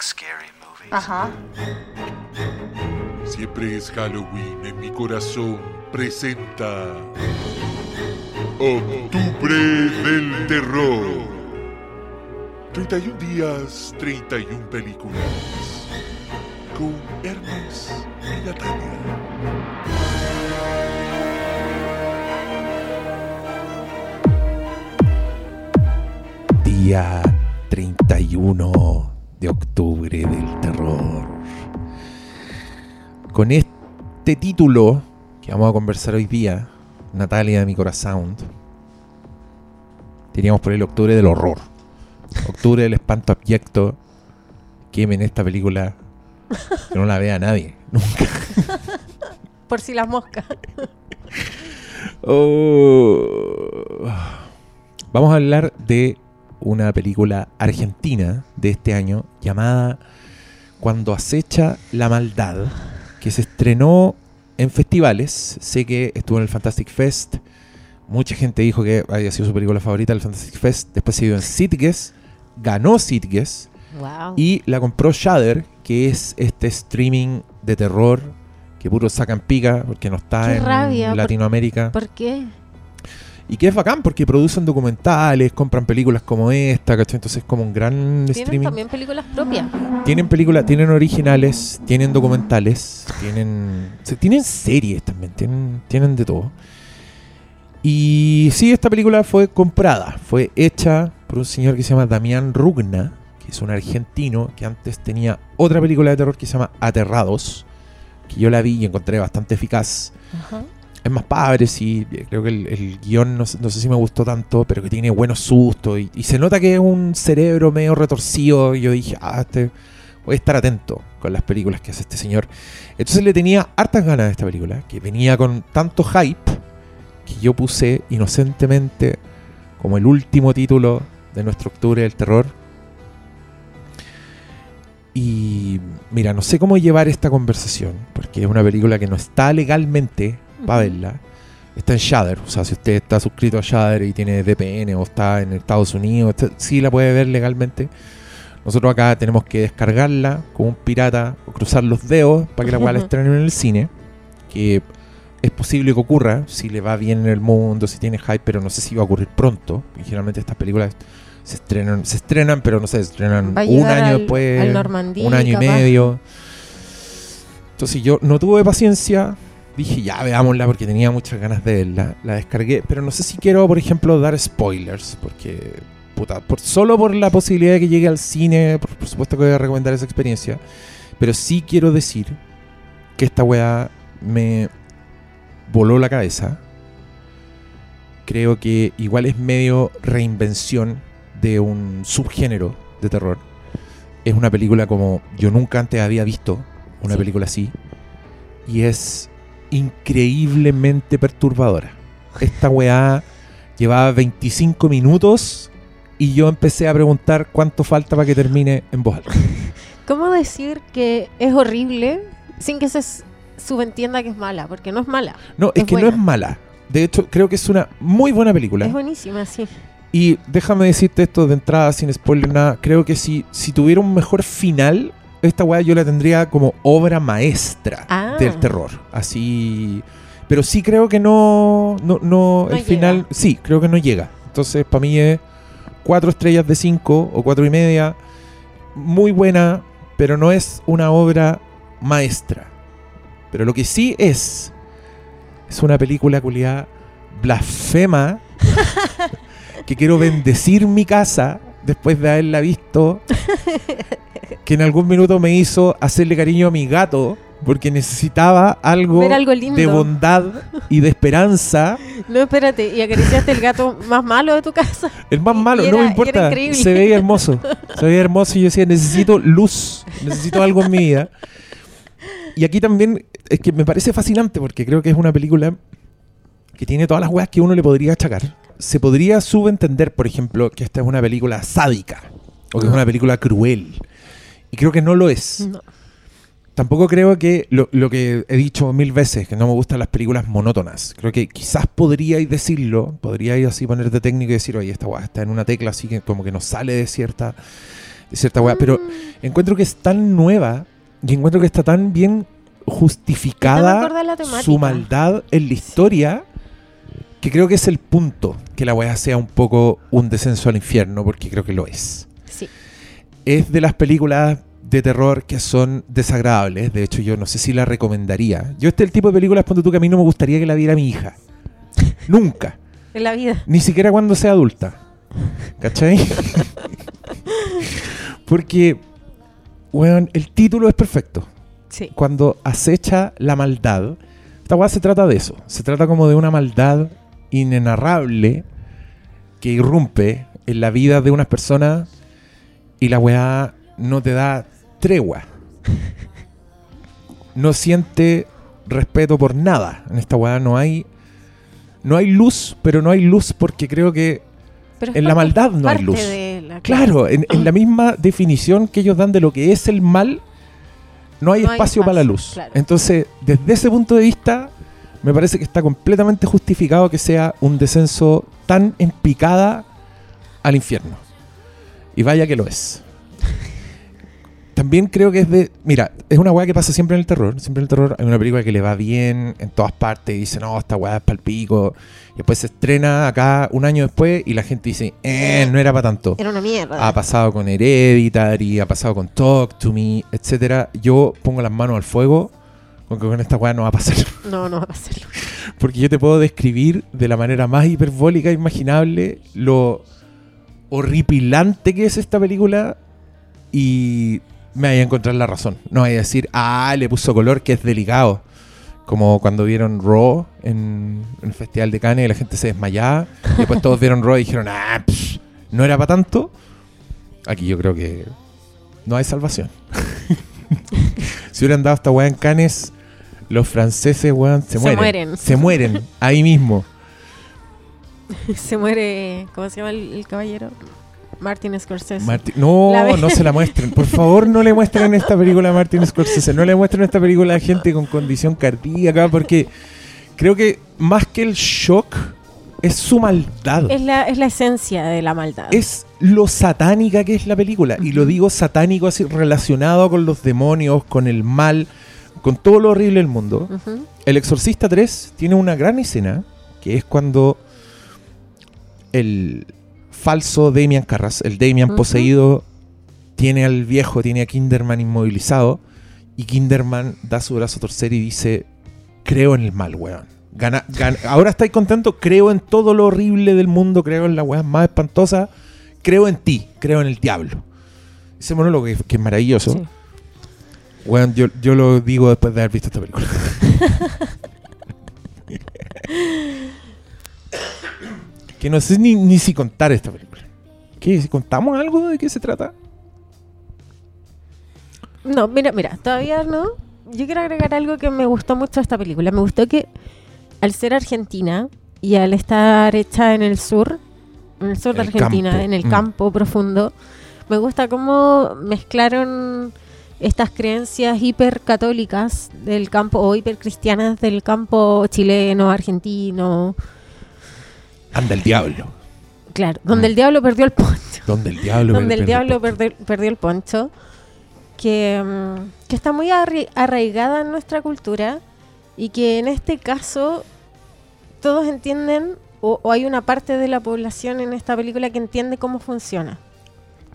like scary movies. Ajá. Siempre es Halloween en mi corazón. Presenta. Octubre del Terror. 31 días, 31 películas. Con Hermes y Natalia. Día 31 de octubre del terror. Con este título que vamos a conversar hoy día, Natalia de mi corazón, teníamos por el octubre del horror. Octubre del espanto abyecto. Quemen esta película. Que no la vea nadie. Nunca. Por si las moscas. Oh. Vamos a hablar de una película argentina de este año llamada Cuando acecha la maldad, que se estrenó en festivales. Sé que estuvo en el Fantastic Fest. Mucha gente dijo que había sido su película favorita el Fantastic Fest. Después se dio en Sitges. Ganó Sitges. Wow. Y la compró Shudder, que es este streaming de terror que puro sacan pica porque no está Qué en rabia, por- Latinoamérica. ¿Por qué? Y que es bacán porque producen documentales, compran películas como esta, ¿cachai? Entonces es como un gran Tienen streaming. también películas propias. Tienen películas, tienen originales, tienen documentales, tienen, se- tienen series también, tienen, tienen de todo. Y sí, esta película fue comprada, fue hecha por un señor que se llama Damián Rugna, que es un argentino que antes tenía otra película de terror que se llama Aterrados, que yo la vi y encontré bastante eficaz. Ajá. Es más padre, sí. Creo que el, el guion no, sé- si me gustó tanto, pero que tiene buenos sustos. Y, se nota que es un cerebro medio retorcido. Y yo dije, ah, este, voy a estar atento con las películas que hace este señor. Entonces le tenía hartas ganas a esta película, que venía con tanto hype que yo puse inocentemente como el último título de nuestro octubre del terror. Y mira, no sé cómo llevar esta conversación, porque es una película que no está legalmente para verla. Está en Shudder, o sea, si usted está suscrito a Shudder y tiene VPN o está en Estados Unidos, usted sí la puede ver legalmente. Nosotros acá tenemos que descargarla como un pirata o cruzar los dedos para que la cual estrenen en el cine. Que es posible que ocurra si le va bien en el mundo, si tiene hype, pero no sé si va a ocurrir pronto. Y generalmente estas películas se estrenan, se estrenan, pero no sé, se estrenan un año al- después, al un año capaz. y medio. Entonces yo no tuve paciencia. Dije, ya veámosla porque tenía muchas ganas de verla. La descargué, pero no sé si quiero, por ejemplo, dar spoilers. Porque, puta, por, solo por la posibilidad de que llegue al cine, por, por supuesto que voy a recomendar esa experiencia. Pero sí quiero decir que esta weá me voló la cabeza. Creo que igual es medio reinvención de un subgénero de terror. Es una película como yo nunca antes había visto una Sí. película así. Y es increíblemente perturbadora. Esta weá llevaba 25 minutos y yo empecé a preguntar cuánto falta para que termine en voz alta. ¿Cómo decir que es horrible sin que se subentienda que es mala? Porque no es mala. No, es, Es que no es mala. De hecho, creo que es una muy buena película. Es buenísima, sí. Y déjame decirte esto de entrada, sin spoiler nada. Creo que si, si tuviera un mejor final, esta weá yo la tendría como obra maestra Ah. del terror. Así. Pero sí creo que no. No, no, No el final. llega. Sí, creo que no llega. Entonces, para mí es cuatro estrellas de cinco o cuatro y media. Muy buena, pero no es una obra maestra. Pero lo que sí es. Es una película culiada blasfema que quiero bendecir mi casa después de haberla visto, que en algún minuto me hizo hacerle cariño a mi gato porque necesitaba algo, de bondad y de esperanza. No, espérate, y acariciaste el gato más malo de tu casa. El más malo, no me importa, se veía hermoso, se veía hermoso y yo decía, necesito luz, necesito algo en mi vida. Y aquí también es que me parece fascinante porque creo que es una película que tiene todas las weas que uno le podría achacar. Se podría subentender, por ejemplo, que esta es una película sádica o que es una película cruel. Y creo que no lo es. No. Tampoco creo que lo, lo que he dicho mil veces, que no me gustan las películas monótonas. Creo que quizás podríais decirlo, podríais así ponerte técnico y decir, oye, esta weá está en una tecla así que como que no sale de cierta de cierta weá, pero Mm. encuentro que es tan nueva y encuentro que está tan bien justificada su maldad en la historia que creo que es el punto que la weá sea un poco un descenso al infierno, porque creo que lo es. Sí. Es de las películas de terror que son desagradables. De hecho, yo no sé si la recomendaría. Yo este es el tipo de películas, ponte tú, que a mí no me gustaría que la viera mi hija. Nunca. En la vida. Ni siquiera cuando sea adulta. ¿Cachai? Porque, weón, el título es perfecto. Sí. Cuando acecha la maldad, esta weá se trata de eso. Se trata como de una maldad inenarrable que irrumpe en la vida de unas personas y la weá no te da tregua. No siente respeto por nada. En esta weá no hay. No hay luz, pero no hay luz porque creo que Pero En la maldad no hay luz. la- Claro, en, en la misma definición que ellos dan de lo que es el mal, no hay No hay espacio para la luz. claro. Entonces, desde ese punto de vista, me parece que está completamente justificado que sea un descenso tan en picada al infierno. Y vaya que lo es. También creo que es de. Mira, es una weá que pasa siempre en el terror. Siempre en el terror hay una película que le va bien en todas partes y dice, no, esta weá es palpico. Y después se estrena acá un año después y la gente dice, eh, no era para tanto. Era una mierda. Ha pasado con Hereditary, ha pasado con Talk to Me, etcétera. Yo pongo las manos al fuego con que con esta weá no va a pasar. No, no va a pasarlo. Porque yo te puedo describir de la manera más hiperbólica imaginable lo horripilante que es esta película y me vaya a encontrar la razón. No vaya a decir, ah, le puso color que es delicado. Como cuando vieron Raw en, en el Festival de Cannes y la gente se desmayaba. Y después todos vieron Raw y dijeron, ah, pff, no era para tanto. Aquí yo creo que no hay salvación. si hubieran dado esta weá en Cannes, los franceses, weón, se, Se mueren. mueren. Se mueren ahí mismo. Se muere. ¿Cómo se llama el, el caballero? Martin Scorsese. No, no se la muestren. Por favor, no le muestren esta película a Martin Scorsese. No le muestren esta película a gente con condición cardíaca porque creo que más que el shock es su maldad. es, la, es la esencia de la maldad. Es lo satánica que es la película. Y lo digo satánico así relacionado con los demonios, con el mal, con todo lo horrible del mundo. El Exorcista 3 tiene una gran escena que es cuando el falso Damian Carras, el Damian poseído, tiene al viejo, tiene a Kinderman inmovilizado y Kinderman da su brazo a torcer y dice, creo en el mal, weón. Gana- ahora estáis contento, creo en todo lo horrible del mundo, creo en la weá más espantosa, creo en ti, creo en el diablo. Ese monólogo que, que es maravilloso. Sí. Weón, yo, yo lo digo después de haber visto esta película. que no sé ni, ni si contar esta película. ¿Qué? ¿Si ¿Contamos algo de qué se trata? No, mira, mira, todavía no. Yo quiero agregar algo que me gustó mucho de esta película. Me gustó que al ser argentina y al estar hecha en el sur, en el sur de Argentina, campo. en el Mm. campo profundo, me gusta cómo mezclaron estas creencias hipercatólicas del campo o hipercristianas del campo chileno, argentino, Anda el diablo. claro, donde Mm. el diablo perdió el poncho. Donde el diablo. donde el diablo perdió, perdió el poncho, que, mm, que está muy arraigada en nuestra cultura y que en este caso todos entienden, o, o hay una parte de la población en esta película que entiende cómo funciona,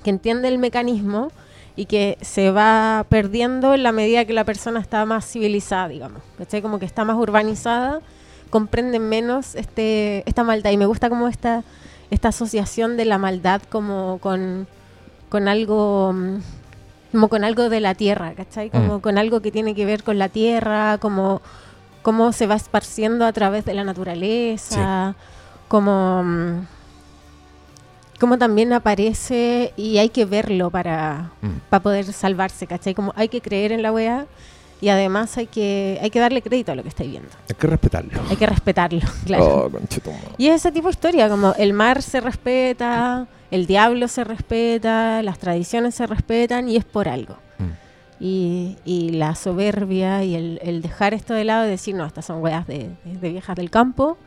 que entiende el mecanismo y que se va perdiendo en la medida que la persona está más civilizada, digamos, ¿cachai? Como que está más urbanizada, comprenden menos este, esta maldad y me gusta como esta esta asociación de la maldad como con, con algo mm, como con algo de la tierra, ¿cachai? Como Mm. con algo que tiene que ver con la tierra, como cómo se va esparciendo a través de la naturaleza, como mm, como también aparece y hay que verlo para, Mm. para poder salvarse, ¿cachai? Como hay que creer en la wea y además hay que, hay que darle crédito a lo que estáis viendo. Hay que respetarlo. Hay que respetarlo, claro. Oh. Y es ese tipo de historia, como el mar se respeta, el diablo se respeta, las tradiciones se respetan y es por algo. Mm. Y, y la soberbia y el, el dejar esto de lado y decir, no, estas son weas de, de viejas del campo,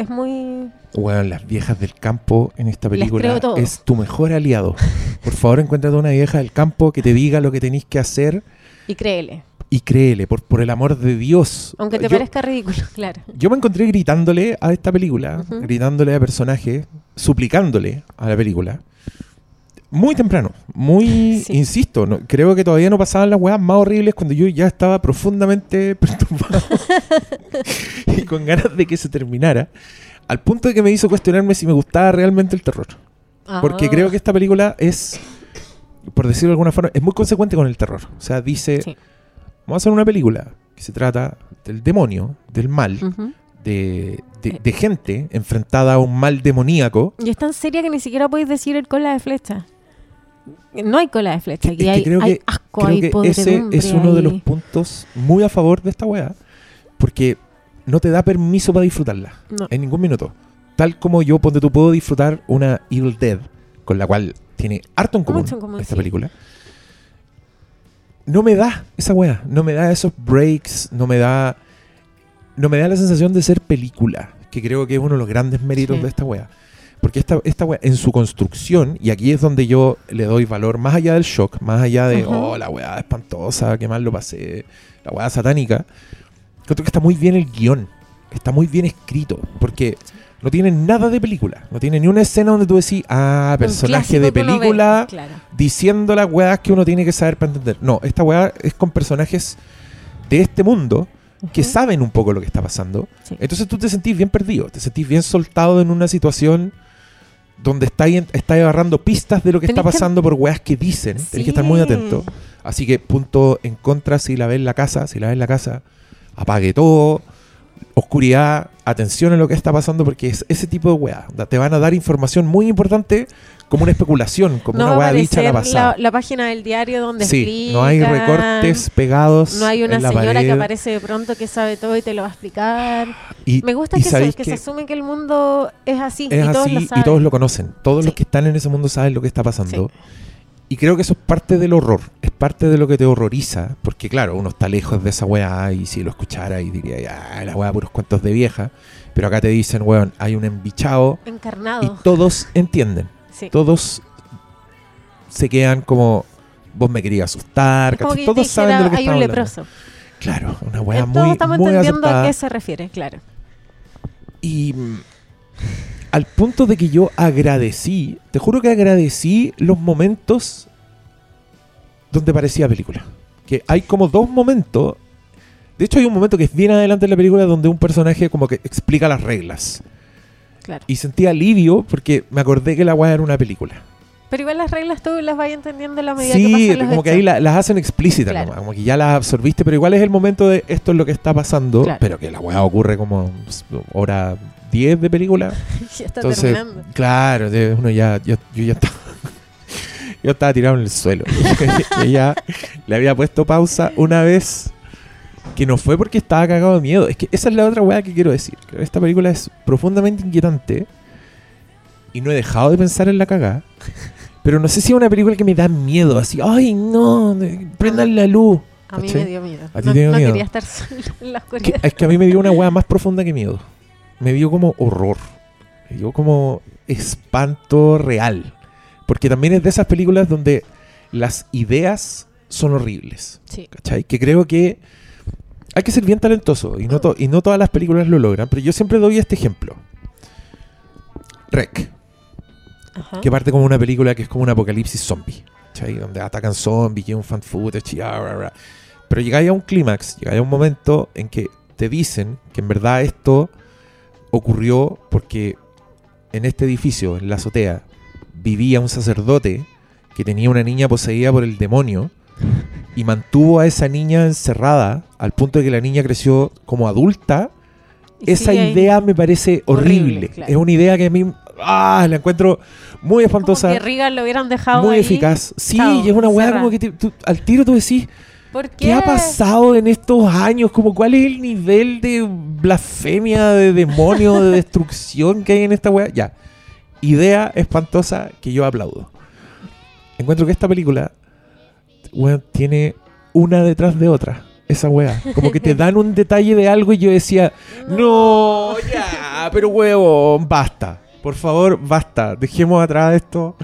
es muy... Bueno, las viejas del campo en esta película creo todo. es tu mejor aliado. Por favor, encuéntrate una vieja del campo que te diga lo que tenéis que hacer Y créele. y créele, por, por el amor de Dios. Aunque te Yo- parezca ridículo, claro. Yo me encontré gritándole a esta película, Ujú. gritándole a personajes, suplicándole a la película. Muy temprano, muy, Sí. insisto, no, creo que todavía no pasaban las weas más horribles cuando yo ya estaba profundamente perturbado con ganas de que se terminara, al punto de que me hizo cuestionarme si me gustaba realmente el terror. Porque Ah, creo que esta película es, por decirlo de alguna forma, es muy consecuente con el terror. O sea, dice, Sí. vamos a hacer una película que se trata del demonio, del mal, de, de- Sí. de gente enfrentada a un mal demoníaco. Y es tan seria que ni siquiera podéis decir el cola de flecha. No hay cola de flecha. Es Aquí que hay, creo hay que- asco, Creo hay que ese es uno de los puntos muy a favor de esta weá, porque no te da permiso para disfrutarla No. en ningún minuto. Tal como yo, ponte tú, puedo disfrutar una Evil Dead, con la cual tiene harto en común, en común, esta sí. película. No me da esa weá, no me da esos breaks, no me da. No me da la sensación de ser película, que creo que es uno de los grandes méritos Sí. de esta weá. Porque esta, esta weá, en su construcción, y aquí es donde yo le doy valor, más allá del shock, más allá de, oh, la weá espantosa, qué mal lo pasé, la weá satánica, creo que está muy bien el guion, está muy bien escrito, porque no tiene nada de película, no tiene ni una escena donde tú decís, ah, personaje de película Claro. diciendo las weas que uno tiene que saber para entender. No, esta weá es con personajes de este mundo que saben un poco lo que está pasando. Sí. Entonces tú te sentís bien perdido, te sentís bien soltado en una situación donde estáis estáis agarrando pistas de lo que está que- pasando por weas que dicen. Tenés que estar muy Sí. atento. Así que punto en contra si la ves en la casa, si la ves en la casa, apague todo, oscuridad, atención a lo que está pasando porque es ese tipo de onda, Te van a dar información muy importante como una especulación, como no una wea dicha la pasada. la, la página del diario donde Sí, explican, no hay recortes pegados. No hay una en la señora que aparece de pronto que sabe todo y te lo va a explicar. Y, Me gusta y que, se, que que se asume que el mundo es así es y todos así lo y saben. todos lo conocen. Todos los Sí. que están en ese mundo saben lo que está pasando. Y creo que eso es parte del horror, es parte de lo que te horroriza, porque claro, uno está lejos de esa weá y si lo escuchara y diría, la weá puros cuentos de vieja, pero acá te dicen, weón, hay un embichado y Encarnado. todos entienden, Sí. todos se quedan como, vos me querías asustar, todos saben de lo que hay un hablando. leproso. Claro, una weá Eh, muy, Todos estamos muy entendiendo a acertada. qué se refiere, claro. Y al punto de que yo agradecí, te juro que agradecí los momentos donde parecía película. Que hay como dos momentos. De hecho, hay un momento que es bien adelante en la película donde un personaje como que explica las reglas. claro. Y sentí alivio porque me acordé que la weá era una película. Pero igual las reglas tú las vas entendiendo a la medida que Sí, pasan los como que ahí la- las hacen explícitas, Claro. como que ya las absorbiste, pero igual es el momento de esto es lo que está pasando, Claro. pero que la weá ocurre como hora 10 de película. ya está Entonces, terminando. claro, uno ya, yo, yo ya estaba, yo estaba tirado en el suelo. Ella le había puesto pausa una vez que no fue porque estaba cagado de miedo. Es que esa es la otra weá que quiero decir. que Esta película es profundamente inquietante y no he dejado de pensar en la cagada. Pero no sé si es una película que me da miedo, así, ay no, prendan la luz. A mí me dio miedo. ¿A ti no te dio no miedo? quería estar sola en la Que- oscuridad. es que a mí me dio una weá más profunda que miedo. Me dio como horror. Me dio como espanto real. Porque también es de esas películas donde las ideas son horribles. Sí. ¿Cachai? Que creo que hay que ser bien talentoso. Y no, to- y no todas las películas lo logran. Pero yo siempre doy este ejemplo. Rec. Ajá. Que parte como una película que es como un apocalipsis zombie. ¿cachai? Donde atacan zombies y un fan footage y bla, bla, bla. Pero llegáis a un clímax, llegáis a un momento en que te dicen que en verdad esto ocurrió porque en este edificio, en la azotea, vivía un sacerdote que tenía una niña poseída por el demonio y mantuvo a esa niña encerrada al punto de que la niña creció como adulta. Y Esa idea me parece horrible. Horrible, claro. Es una idea que a mí ah, la encuentro muy Como espantosa, que Reagan lo hubieran dejado muy ahí. eficaz. Sí, y es una weá como que te- tú- al tiro tú decís, ¿Por qué? ¿Qué ha pasado en estos años? Como cuál es el nivel de blasfemia, de demonio, de destrucción que hay en esta weá? Ya. Idea espantosa que yo aplaudo. Encuentro que esta película weón, tiene una detrás de otra. Esa weá. Como que te dan un detalle de algo y yo decía, no, ya, Ya, pero huevo, basta. Por favor, basta. Dejemos atrás esto.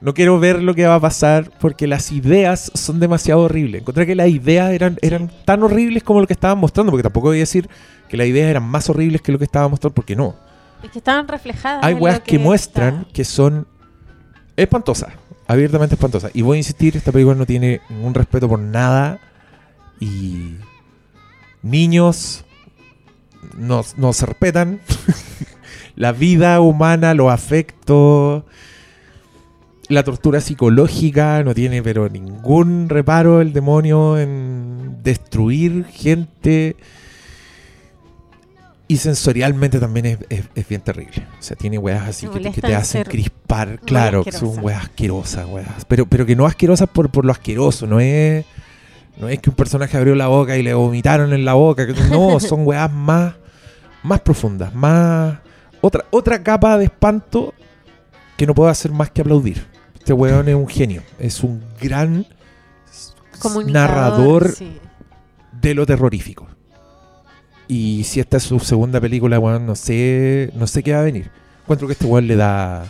No quiero ver lo que va a pasar porque las ideas son demasiado horribles. Encontré que las ideas eran, eran tan horribles como lo que estaban mostrando, porque tampoco voy a decir que las ideas eran más horribles que lo que estaban mostrando, porque no. Es que estaban reflejadas. Hay weas que muestran está. que son espantosas, abiertamente espantosas. Y voy a insistir, esta película no tiene ningún respeto por nada. Y niños no, no se respetan. la vida humana, los afectos, la tortura psicológica, no tiene pero ningún reparo el demonio en destruir gente. Y sensorialmente también es, es- es bien terrible. O sea, tiene weas así que, te- que te hacen crispar. Claro, que son weas asquerosas, weas. Pero, pero que no asquerosas por, por lo asqueroso, no es. No es que un personaje abrió la boca y le vomitaron en la boca. No, son weas más, más profundas, más. Otra, otra capa de espanto que no puedo hacer más que aplaudir. Este weón es un genio. Es un gran narrador sí. de lo terrorífico. Y si esta es su segunda película, weón, no sé, no sé qué va a venir. Encuentro que este weón le da.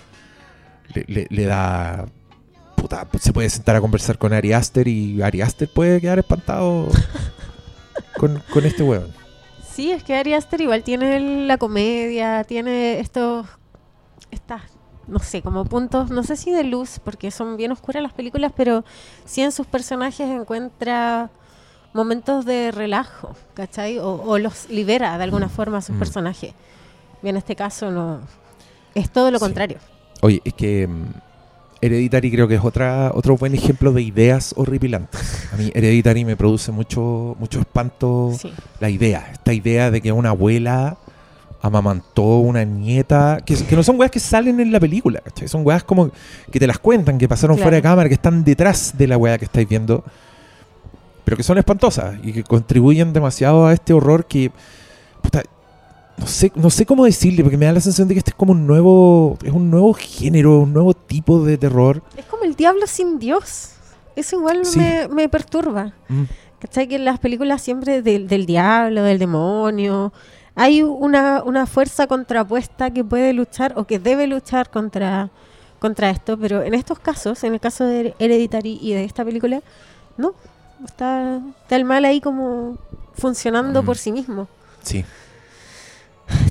Le, le- le da. Puta, se puede sentar a conversar con Ari Aster y Ari Aster puede quedar espantado con, con este weón. Sí, es que Ari Aster igual tiene la comedia, tiene estos, estas, no sé, como puntos, no sé si de luz, porque son bien oscuras las películas, pero sí en sus personajes encuentra momentos de relajo, ¿cachai? O, o los libera de alguna forma a sus Mm. personajes. Y en este caso no, es todo lo Sí. contrario. Oye, es que mm, Hereditary creo que es otra, otro buen ejemplo de ideas horripilantes. A mí Hereditary me produce mucho, mucho espanto Sí. la idea, esta idea de que una abuela amamantó una nieta, que, que no son weas que salen en la película, ¿cachai? Son weas como que te las cuentan, que pasaron Claro. fuera de cámara, que están detrás de la wea que estáis viendo, pero que son espantosas y que contribuyen demasiado a este horror que, puta, no sé, no sé cómo decirle, porque me da la sensación de que este es como un nuevo, es un nuevo género, un nuevo tipo de terror. Es como el diablo sin Dios. Eso igual Sí. me, me perturba. Mm, ¿Cachai? Que en las películas siempre del, del diablo, del demonio, hay una, una fuerza contrapuesta que puede luchar o que debe luchar contra, contra esto, pero en estos casos, en el caso de Hereditary y de esta película, no. Está, está el mal ahí como funcionando Mm. por sí mismo, sí.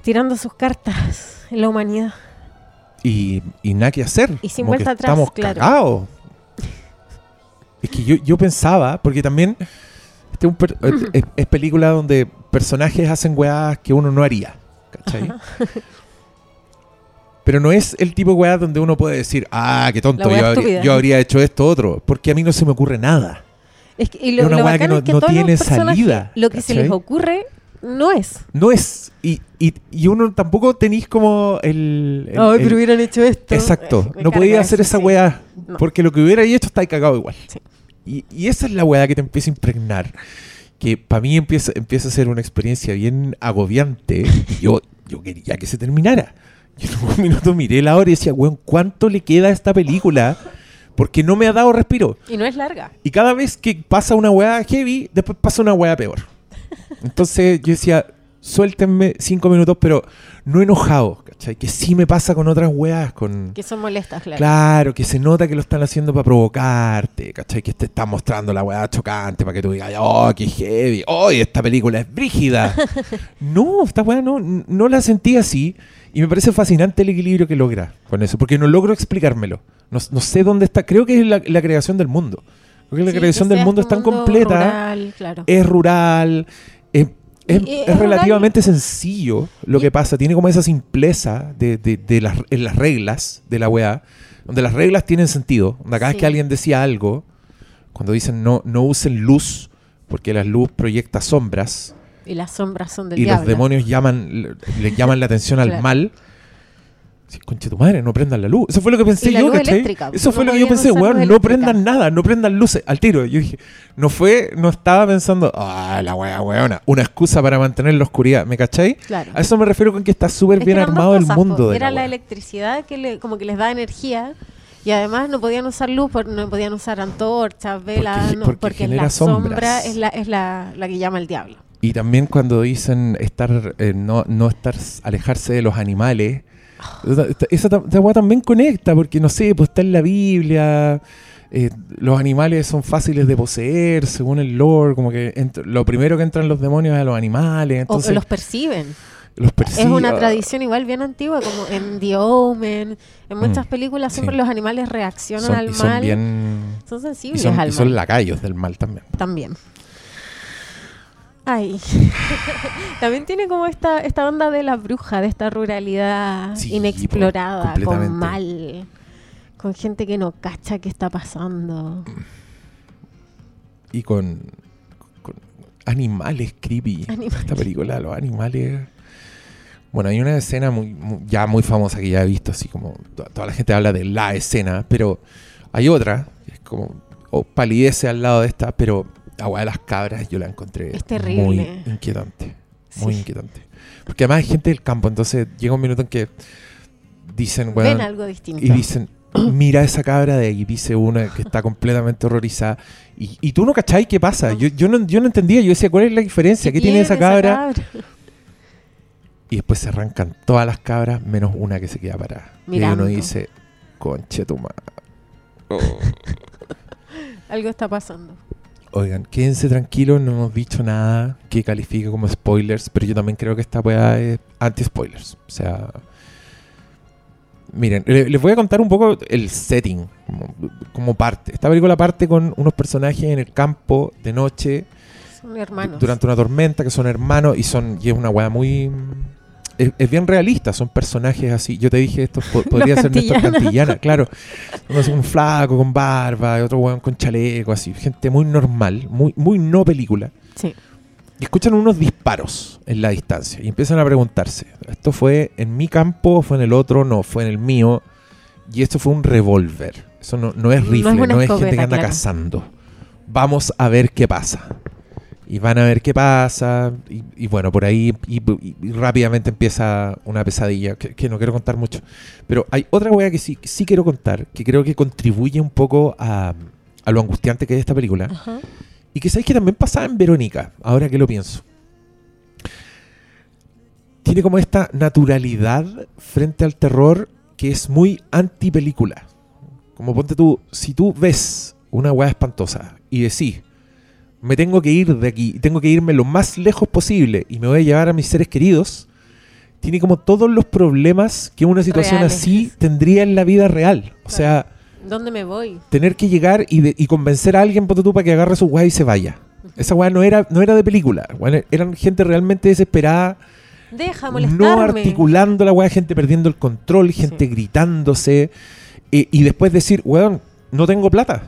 tirando sus cartas en la humanidad. y, y nada que hacer. Y sin como vuelta atrás, Estamos claro. cagados. Es que yo, yo pensaba, porque también este es, un per- es, es película donde personajes hacen weas que uno no haría. ¿Cachai? Pero no es el tipo de weas donde uno puede decir, ah, qué tonto, yo habría, estúpida. yo habría hecho esto otro. Porque a mí no se me ocurre nada. Es que, y Es lo, una weá que no- es que no tiene salida, Lo que se les ocurre no es. No es. Y, y, y uno tampoco tenéis como el. el- el- pero hubieran hecho esto. Exacto. Eh, me No podía hacer eso, esa sí. weá. No. Porque lo que hubiera hecho está cagado igual. Sí. Y, y esa es la weá que te empieza a impregnar. Que para mí empieza, empieza a ser una experiencia bien agobiante. Y yo, yo quería que se terminara. Yo en un minuto miré la hora y decía, weón, ¿cuánto le queda a esta película? Porque no me ha dado respiro. Y no es larga. Y cada vez que pasa una weá heavy, después pasa una weá peor. Entonces yo decía, suéltenme cinco minutos, pero no enojado, ¿cachai? Que sí me pasa con otras weas, con... Que son molestas, claro. Claro, que se nota que lo están haciendo para provocarte, ¿cachai? Que te están mostrando la weá chocante para que tú digas, oh, qué heavy, oh, esta película es brígida. no, esta weá no, no la sentí así y me parece fascinante el equilibrio que logra con eso, porque no logro explicármelo. No, no sé dónde está, creo que es la, la creación del mundo. Creo que la Sí, creación del mundo es tan completa, rural, claro. es rural, es, es- relativamente sencillo lo que pasa. Tiene como esa simpleza de, de- de las, en las reglas de la weá, donde las reglas tienen sentido. Donde cada vez que alguien decía algo, cuando dicen no, no usen luz, porque la luz proyecta sombras Y las sombras son del y diablo. los demonios llaman, le, le llaman la atención al Claro. mal. Sí, conche tu madre, no prendan la luz. Eso fue lo que pensé yo, ¿cachai? Eso no fue lo que yo pensé, weón, no eléctrica. prendan nada, no prendan luces, al tiro. Yo dije, no fue, no estaba pensando, ah, la wea, weona, una excusa para mantener la oscuridad, ¿me cachai? Claro. A eso me refiero con que está súper Es bien armado el mundo po. de Era la electricidad que le, como que les da energía y además no podían usar luz, por- no podían usar antorchas, velas, Porque- no, porque porque, genera la sombra es, la, es la, la que llama el diablo. Y también cuando dicen estar, eh, no, no estar, alejarse de los animales. Esa, ta- esa weá también conecta, porque no sé, pues está en la Biblia. eh, los animales son fáciles de poseer, según el lore. Como que lo primero que entran los demonios es a los animales. O Entonces los perciben. los Es una tradición igual bien antigua, como en The Omen. En muchas películas siempre Mm. sí. los animales reaccionan Son, al y son mal. bien. Son Y sensibles son, al y son mal. lacayos del mal también. También. Ay. También tiene como esta, esta onda de la bruja, de esta ruralidad Sí, inexplorada, con mal, con gente que no cacha qué está pasando. y con, con animales creepy. Animales. Esta película, los animales. Bueno, hay una escena muy, muy- ya muy famosa que ya he visto, así como to- toda la gente habla de la escena, pero hay otra, que es como o palidece al lado de esta, pero la weá de las cabras yo la encontré Es terrible. muy inquietante. Muy Sí. inquietante. Porque además hay gente del campo, entonces llega un minuto en que dicen, Ven weón, algo distinto. y dicen, mira esa cabra de ahí, dice una que está completamente horrorizada. Y, y tú no cachai qué pasa. Yo, yo, no, yo no entendía, yo decía, ¿cuál es la diferencia? ¿Qué, tiene esa cabra? Y después se arrancan todas las cabras, menos una que se queda parada. Mirando. Y uno dice, conche tu madre". Oh. Algo está pasando. Oigan, quédense tranquilos, no hemos dicho nada que califique como spoilers, pero yo también creo que esta weá es anti-spoilers. O sea, miren, le- les voy a contar un poco el setting, como, como parte. Esta película parte con unos personajes en el campo de noche Son hermanos. durante una tormenta que son hermanos y son y es una weá muy... Es, es bien realista, son personajes así. Yo te dije, esto po- podría ser Néstor Cantillana. Claro. Uno es un flaco con barba, otro weón con chaleco, así. Gente muy normal, muy, muy no película. Sí. Y escuchan unos disparos en la distancia y empiezan a preguntarse, ¿esto fue en mi campo, fue en el otro? No, fue en el mío. Y esto fue un revólver. Eso no, no es No es rifle, no es, gente que anda claro. cazando. Vamos a ver qué pasa. Y van a ver qué pasa. Y, y bueno, por ahí y, rápidamente empieza una pesadilla, que, que no quiero contar mucho. Pero hay otra wea que sí, sí quiero contar, que creo que contribuye un poco a, a lo angustiante que es esta película. Ajá. Y que sabéis que también pasaba en Verónica, ahora que lo pienso. Tiene como esta naturalidad frente al terror que es muy anti-película. Como ponte tú, si tú ves una weá espantosa y decís, me tengo que ir de aquí, tengo que irme lo más lejos posible y me voy a llevar a mis seres queridos, tiene como todos los problemas que una situación Reales. así tendría en la vida real. O Claro. sea, ¿Dónde me voy? tener que llegar y, de- y convencer a alguien, ponte tú, para que agarre su weá y se vaya. Esa weá no era, no era de película. eran gente realmente desesperada, Deja no molestarme. articulando la weá, gente perdiendo el control, gente Sí. gritándose. eh, y después decir, weón, no tengo plata.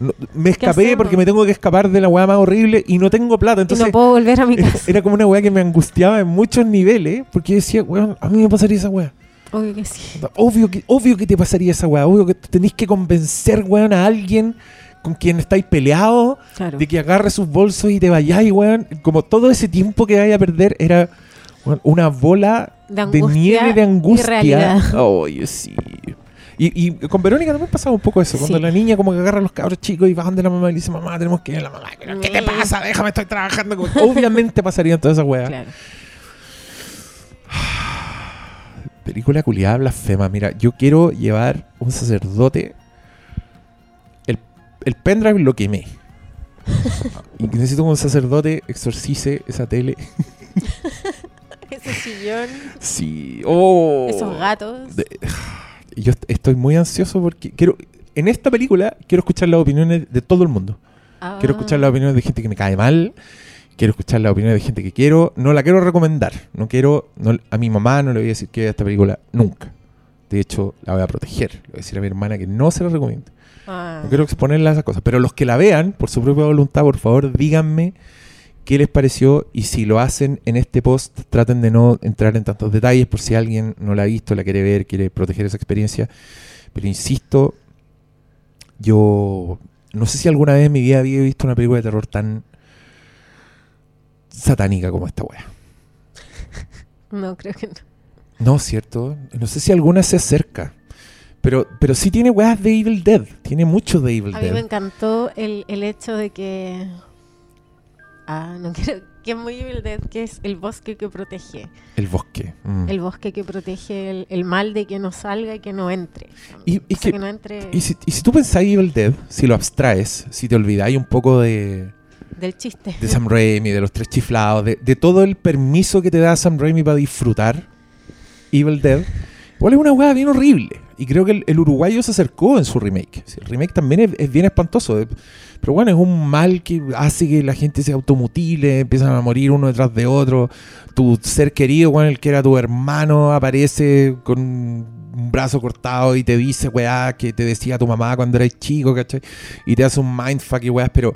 No- me escapé porque me tengo que escapar de la weá más horrible y no tengo plata. y Entonces, no puedo volver a mi era, casa. era como una weá que me angustiaba en muchos niveles, porque yo decía, weón, a mí me pasaría esa weá. Obvio que sí. Obvio que, obvio que te pasaría esa weá. Obvio que tenéis que convencer, weón, a alguien con quien estáis peleados Claro. de que agarre sus bolsos y te vayáis, weón. Como todo ese tiempo que vaya a perder era weón, una bola De de, nieve de y angustia. Oye, sí. Y, y con Verónica también pasaba un poco eso. Cuando Sí. la niña como que agarra a los cabros chicos y va donde la mamá y le dice, mamá, tenemos que ir a la mamá. "¿Pero ¿Qué te Mm. pasa? Déjame, estoy trabajando. Como- Obviamente pasarían todas esas weas. Claro. Película culiada blasfema. Mira, yo quiero llevar un sacerdote. El, el pendrive lo quemé. y necesito que un sacerdote exorcice esa tele. Ese sillón, Sí. Oh. esos gatos. De- yo est- estoy muy ansioso porque quiero. En esta película quiero escuchar las opiniones de todo el mundo. Ah. Quiero escuchar las opiniones de gente que me cae mal. Quiero escuchar las opiniones de gente que quiero. No la quiero recomendar. No quiero. no- a mi mamá no le voy a decir que vea esta película nunca. De hecho, la voy a proteger. Le voy a decir a mi hermana que no se la recomiende. Ah. No quiero exponerla a esas cosas. Pero los que la vean, por su propia voluntad, por favor, díganme qué les pareció. Y si lo hacen en este post, traten de no entrar en tantos detalles por si alguien no la ha visto, la quiere ver, quiere proteger esa experiencia. Pero insisto, yo no sé si alguna vez en mi vida había visto una película de terror tan satánica como esta wea. No, creo que no. No, ¿cierto? No sé si alguna se acerca. Pero, pero sí tiene weas de Evil Dead. Tiene mucho de Evil A mí Dead. me encantó el, el hecho de que Ah, no quiero. Que es muy Evil Dead, que es el bosque que protege. El bosque. mm. El bosque que protege el, el mal de que no salga y que no entre. Y- y sea, que- no entre Y si, y si tú pensás Evil Dead, si lo abstraes, si te olvidáis un poco de, del chiste. de Sam Raimi, de los tres chiflados, de, de todo el permiso que te da Sam Raimi para disfrutar Evil Dead, igual es una weá bien horrible. Y creo que el, uruguayo se acercó en su remake. El remake también es, bien espantoso. eh, Pero bueno, es un mal que hace que la gente se automutile, empiezan a morir uno detrás de otro. Tu ser querido, bueno, el que era tu hermano, aparece con un brazo cortado y te dice, weá, que te decía tu mamá cuando eras chico, ¿cachai? Y te hace un mindfuck y weás, pero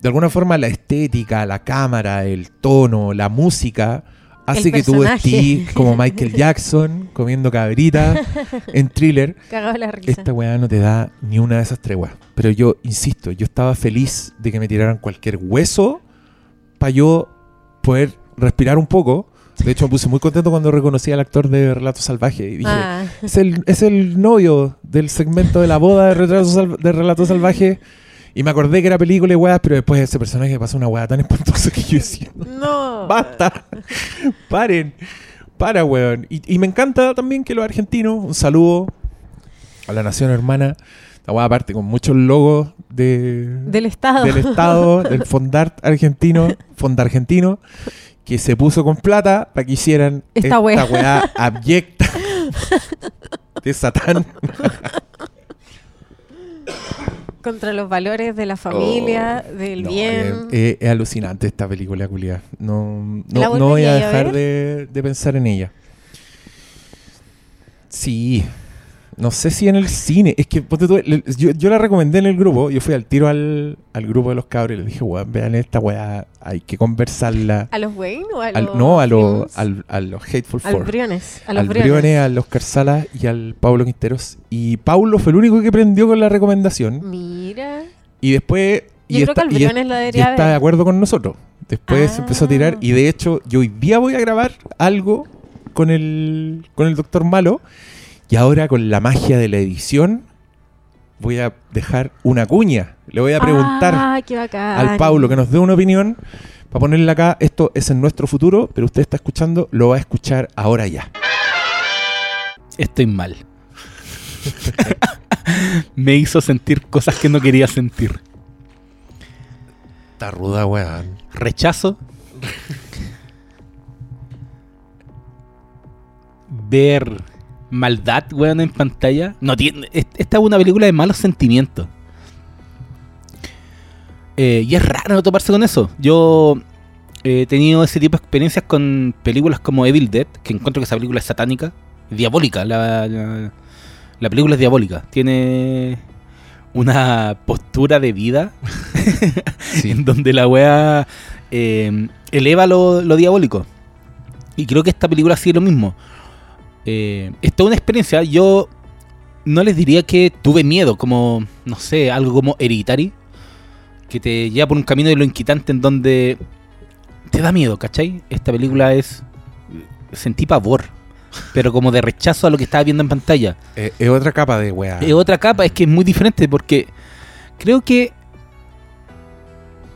de alguna forma la estética, la cámara, el tono, la música hace que tú personaje. estés como Michael Jackson comiendo cabrita en thriller. Cagado la risa. Esta weá no te da ni una de esas tres weas. Pero yo, insisto, yo estaba feliz de que me tiraran cualquier hueso para yo poder respirar un poco. De hecho, me puse muy contento cuando reconocí al actor de Relato Salvaje y dije, Ah, es, el, es el novio del segmento de la boda de, de Relato Salvaje. Y me acordé que era película y weas, pero después ese personaje pasó una wea tan espantosa que yo decía, no. ¡Basta! ¡Paren! Para, weón. Y, y me encanta también que los argentinos, un saludo a la nación hermana, la weá aparte con muchos logos de, Del Estado. del Estado, del Fondart argentino, Fondargentino, que se puso con plata para que hicieran Esta esta weá. weá abyecta de Satán. Contra los valores de la familia, del Oh, No, bien. Es, es- es alucinante esta película, culia. No, ¿La no, no voy a dejar de, de pensar en ella. Sí. No sé si en el cine. Es que ponte tú, yo, yo la recomendé en el grupo. Yo fui al tiro al, al grupo de los cabros y les dije, weón, vean esta weá. Hay que conversarla. ¿A los Wayne o a Al- los. no, a los, Films? al- a los Hateful Four. Briones. A los al Briones. Briones, al Oscar Sala y al Pablo Quinteros. Y Paulo fue el único que prendió con la recomendación. Mira. Y después. Yo y creo que al y Briones la y debería está de acuerdo con nosotros. Después Ah. se empezó a tirar y de hecho yo hoy día voy a grabar algo con el con el doctor Malo y ahora con la magia de la edición voy a dejar una cuña. Le voy a preguntar Ah, qué bacán. al Paulo que nos dé una opinión para ponerle acá. Esto es en nuestro futuro, pero usted está escuchando, lo va a escuchar ahora ya. Estoy mal. Me hizo sentir cosas que no quería sentir. Está ruda, weón. Rechazo. Ver maldad, weón, en pantalla. No tiene. es- Esta es una película de malos sentimientos. Eh, y es raro no toparse con eso. Yo eh, he tenido ese tipo de experiencias con películas como Evil Dead, que encuentro que esa película es satánica, diabólica. La, la, la película es diabólica. Tiene una postura de vida en donde la wea eh, eleva lo, lo diabólico. Y creo que esta película sigue lo mismo. Eh, es toda una experiencia. Yo no les diría que tuve miedo, como, no sé, algo como Hereditary, que te lleva por un camino de lo inquietante en donde te da miedo, ¿cachai? Esta película es. Sentí pavor, pero como de rechazo a lo que estaba viendo en pantalla. Eh, es otra capa de weá. Es otra capa, es que es muy diferente porque creo que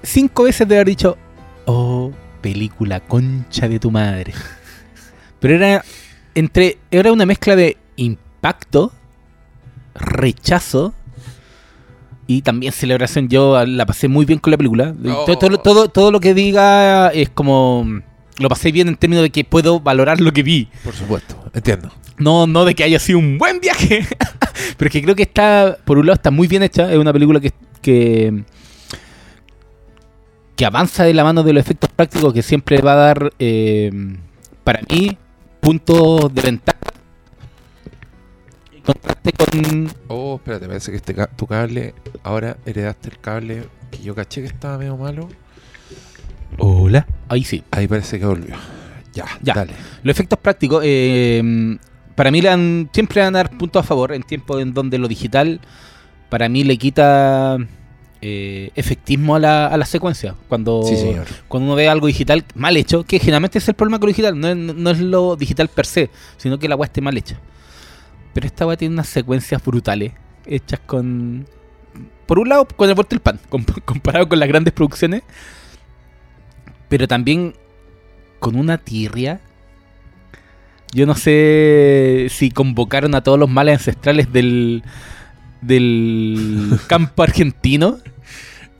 cinco veces de haber dicho, oh, película concha de tu madre. Pero era entre, era una mezcla de impacto, rechazo y también celebración. Yo la pasé muy bien con la película. Todo, todo, todo, todo lo que diga es como... Lo pasé bien en términos de que puedo valorar lo que vi. Por supuesto, entiendo. No, no de que haya sido un buen viaje. Pero es que creo que está, por un lado, está muy bien hecha. Es una película que, que, que avanza de la mano de los efectos prácticos que siempre va a dar, eh, para mí, puntos de ventaja. En contraste con... Oh, espérate, parece que este ca- tu cable, ahora heredaste el cable que yo caché que estaba medio malo. Hola. Ahí sí. Ahí parece que volvió. Ya, Ya. dale. Los efectos prácticos, eh, para mí le dan, siempre van a dar puntos a favor en tiempos en donde lo digital, para mí le quita eh, efectismo a la, a la secuencia. Cuando, Sí, señor. cuando uno ve algo digital mal hecho, que generalmente es el problema con lo digital, no es, no es lo digital per se, sino que la weá esté mal hecha. Pero esta weá tiene unas secuencias brutales, hechas con... Por un lado, con el vuelto el pan, com- comparado con las grandes producciones. pero también con una tirria. Yo no sé si convocaron a todos los males ancestrales del, del campo argentino.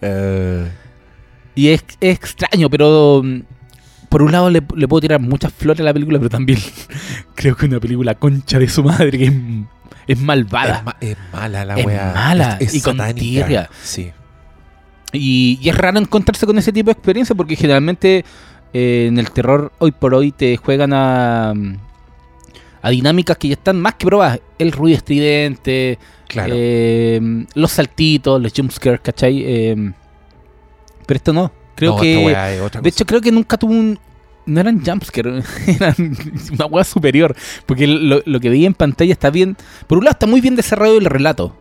Eh, Y es, es extraño, pero mm, por un lado le, le puedo tirar muchas flores a la película, pero también creo que una película concha de su madre que es, es malvada. es, ma- es mala la Es weá. mala, Es, es y con. Sí. Y, y es raro encontrarse con ese tipo de experiencia porque generalmente eh, en el terror hoy por hoy te juegan a, a dinámicas que ya están más que probadas. El ruido estridente, Claro. eh, los saltitos, los jumpscares, ¿cachai? Eh, pero esto no. Creo No, que... esta weá es otra De cosa. hecho, creo que nunca tuvo un. No eran jumpscares, eran una hueá superior. Porque lo, lo que veía en pantalla está bien. Por un lado, está muy bien desarrollado el relato